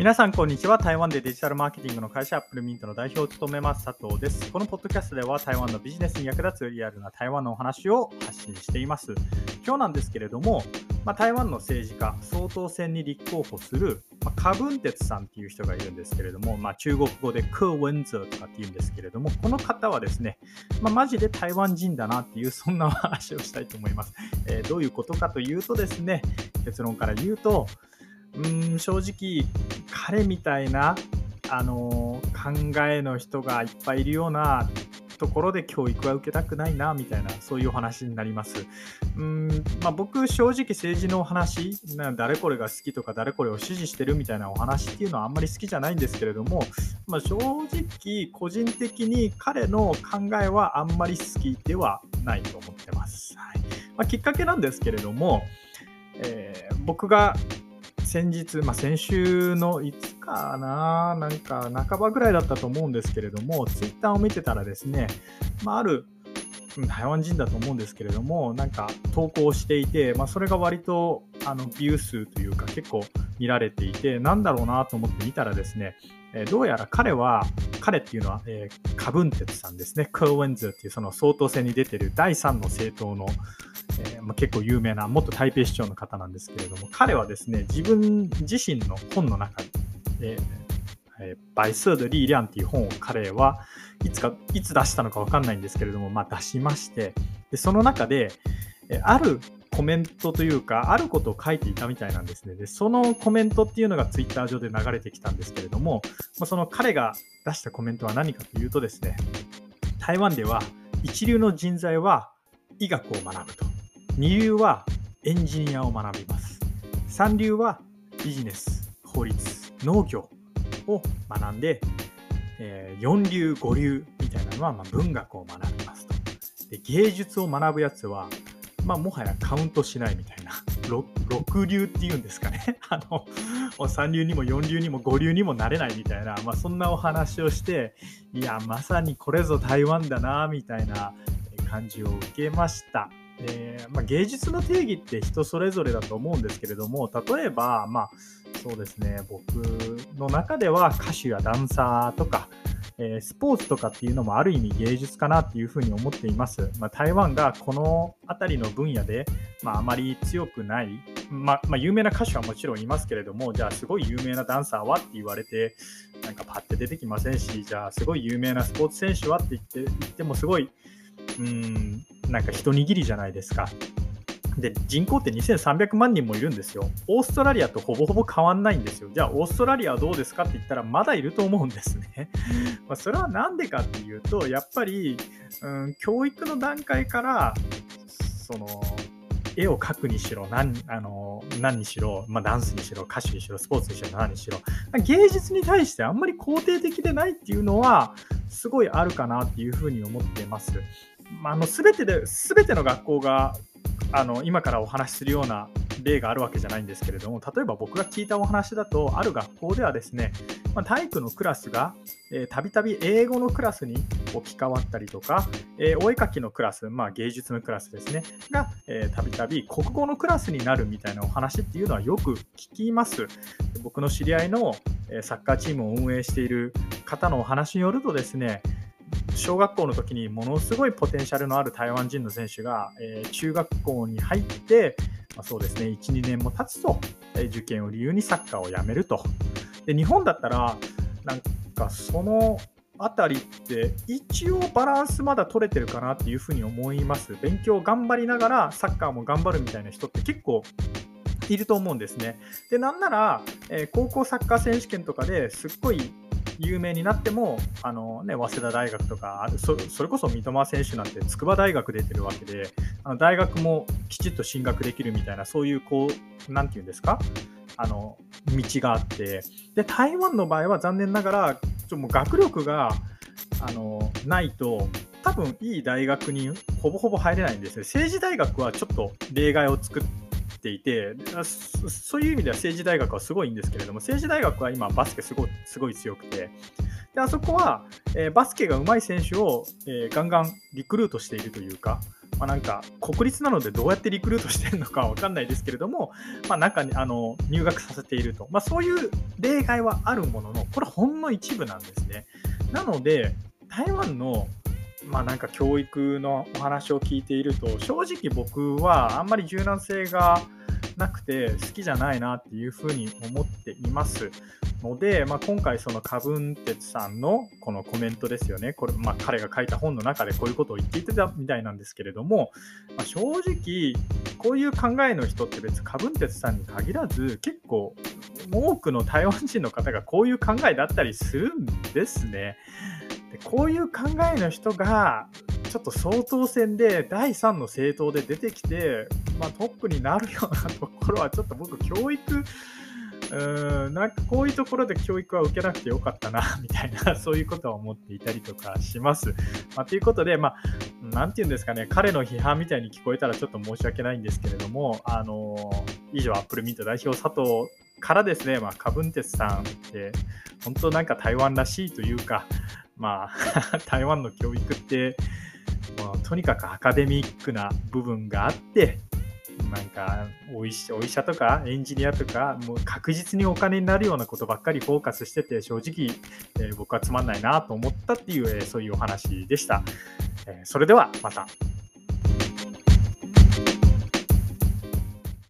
皆さん、こんにちは。台湾でデジタルマーケティングの会社アップルミントの代表を務めます佐藤です。このポッドキャストでは台湾のビジネスに役立つリアルな台湾のお話を発信しています。今日なんですけれども、まあ、台湾の政治家、総統選に立候補する、まあ、カ・ブンテツさんっていう人がいるんですけれども、まあ、中国語でクー・ウェンズーとかっていうんですけれども、この方はですね、まあ、マジで台湾人だなっていう、そんな話をしたいと思います。えー、どういうことかというとですね、結論から言うと、うん正直彼みたいなあの考えの人がいっぱいいるようなところで教育は受けたくないなみたいなそういうお話になります。うんまあ、僕正直政治のお話誰これが好きとか誰これを支持してるみたいなお話っていうのはあんまり好きじゃないんですけれども、まあ、正直個人的に彼の考えはあんまり好きではないと思ってます。はいまあ、きっかけなんですけれども、えー、僕が先日、まあ、先週のいつかな、なんか半ばぐらいだったと思うんですけれども、ツイッターを見てたらですね、まあ、ある台湾人だと思うんですけれども、なんか投稿していて、まあ、それが割とあのビュー数というか結構見られていて、なんだろうなと思って見たらですね、えどうやら彼は、彼っていうのは、えー、カブンテツさんですね、クーウェンズっていうその総統選に出てる第3の政党の、えー、まあ、結構有名な元台北市長の方なんですけれども、彼はですね、自分自身の本の中で、えー、バイスード・リー・リャンっていう本を彼はいつか、いつ出したのかわかんないんですけれども、まあ、出しまして、でその中で、あるコメントというか、あることを書いていたみたいなんですね。で、そのコメントっていうのがツイッター上で流れてきたんですけれども、まあ、その彼が出したコメントは何かというとですね、台湾では一流の人材は医学を学ぶと。二流はエンジニアを学びます。三流はビジネス、法律、農業を学んで、えー、四流、五流みたいなのはま文学を学びますと。で芸術を学ぶやつはまあ、もはやカウントしないみたいな、6流っていうんですかね、あの3流にも4流にも5流にもなれないみたいな、まあ、そんなお話をして、いや、まさにこれぞ台湾だな、みたいな感じを受けました。えー、まあ、芸術の定義って人それぞれだと思うんですけれども、例えば、まあ、そうですね、僕の中では歌手やダンサーとか、えー、スポーツとかっていうのもある意味芸術かなっていうふうに思っています。まあ、台湾がこの辺りの分野で、まあ、あまり強くない、まあ、まあ、有名な歌手はもちろんいますけれども、じゃあすごい有名なダンサーはって言われて、なんかパッて出てきませんし、じゃあすごい有名なスポーツ選手はって言って言ってもすごい、うん、なんか一握りじゃないですか。で、人口って2300万人もいるんですよ。オーストラリアとほぼほぼ変わんないんですよ。じゃあ、オーストラリアはどうですかって言ったら、まだいると思うんですね。まそれは何でかっていうと、やっぱり、うん、教育の段階から、その、絵を描くにしろ何あの何にしろ、まあ、ダンスにしろ歌手にしろスポーツにしろ何にしろ芸術に対してあんまり肯定的でないっていうのはすごいあるかなっていうふうに思ってます。まあ、あの全てで全ての学校があの今からお話しするような例があるわけじゃないんですけれども例えば僕が聞いたお話だとある学校ではですね、まあ、体育のクラスがたびたび英語のクラスに置き換わったりとか、えー、お絵かきのクラス、まあ、芸術のクラスですねがたびたび国語のクラスになるみたいなお話っていうのはよく聞きます。僕の知り合いのサッカーチームを運営している方のお話によるとですね小学校の時にものすごいポテンシャルのある台湾人の選手が、えー、中学校に入って、まあ、そうですね、1、2年も経つと、えー、受験を理由にサッカーをやめると。で日本だったら、なんかそのあたりって一応バランスまだ取れてるかなっていうふうに思います。勉強頑張りながらサッカーも頑張るみたいな人って結構いると思うんですね。で、なんなら、えー、高校サッカー選手権とかですっごい有名になっても、あのね、早稲田大学とかそ、れこそ三笘選手なんて筑波大学出てるわけで、あの大学もきちっと進学できるみたいな、そういうこう、なんていうんですか、あの道があって、で台湾の場合は残念ながら、ちょもう学力があのないと、多分いい大学にほぼほぼ入れないんですよ。政治大学はちょっと例外を作っ、ていてそういう意味では政治大学はすごいんですけれども政治大学は今バスケすごすごい強くてであそこは、えー、バスケが上手い選手を、えー、ガンガンリクルートしているというかまあ、なんか国立なのでどうやってリクルートしてるのかわかんないですけれども、まあ、中にあの入学させていると、まあ、そういう例外はあるものの、これほんの一部なんですね。なので、台湾のまあ、なんか教育のお話を聞いていると正直僕はあんまり柔軟性がなくて好きじゃないなっていうふうに思っていますので、まあ、今回そのカブンテツさんのこのコメントですよねこれ、まあ、彼が書いた本の中でこういうことを言っていたみたいなんですけれども、まあ、正直こういう考えの人って別にカブンテツさんに限らず結構多くの台湾人の方がこういう考えだったりするんですね。でこういう考えの人がちょっと総統選で第3の政党で出てきて、まあ、トップになるようなところはちょっと僕教育うんなんかこういうところで教育は受けなくてよかったな みたいなそういうことは思っていたりとかします。まあ、ということで、まあ、なんていうんですかね彼の批判みたいに聞こえたらちょっと申し訳ないんですけれども、あの以上アップルミント代表佐藤からですね、まあ、カブンテスさんって本当なんか台湾らしいというか、まあ 台湾の教育ってもうとにかくアカデミックな部分があってなんかお医お医者とかエンジニアとかもう確実にお金になるようなことばっかりフォーカスしてて正直、えー、僕はつまんないなと思ったっていう、えー、そういうお話でした、えー、それではまた。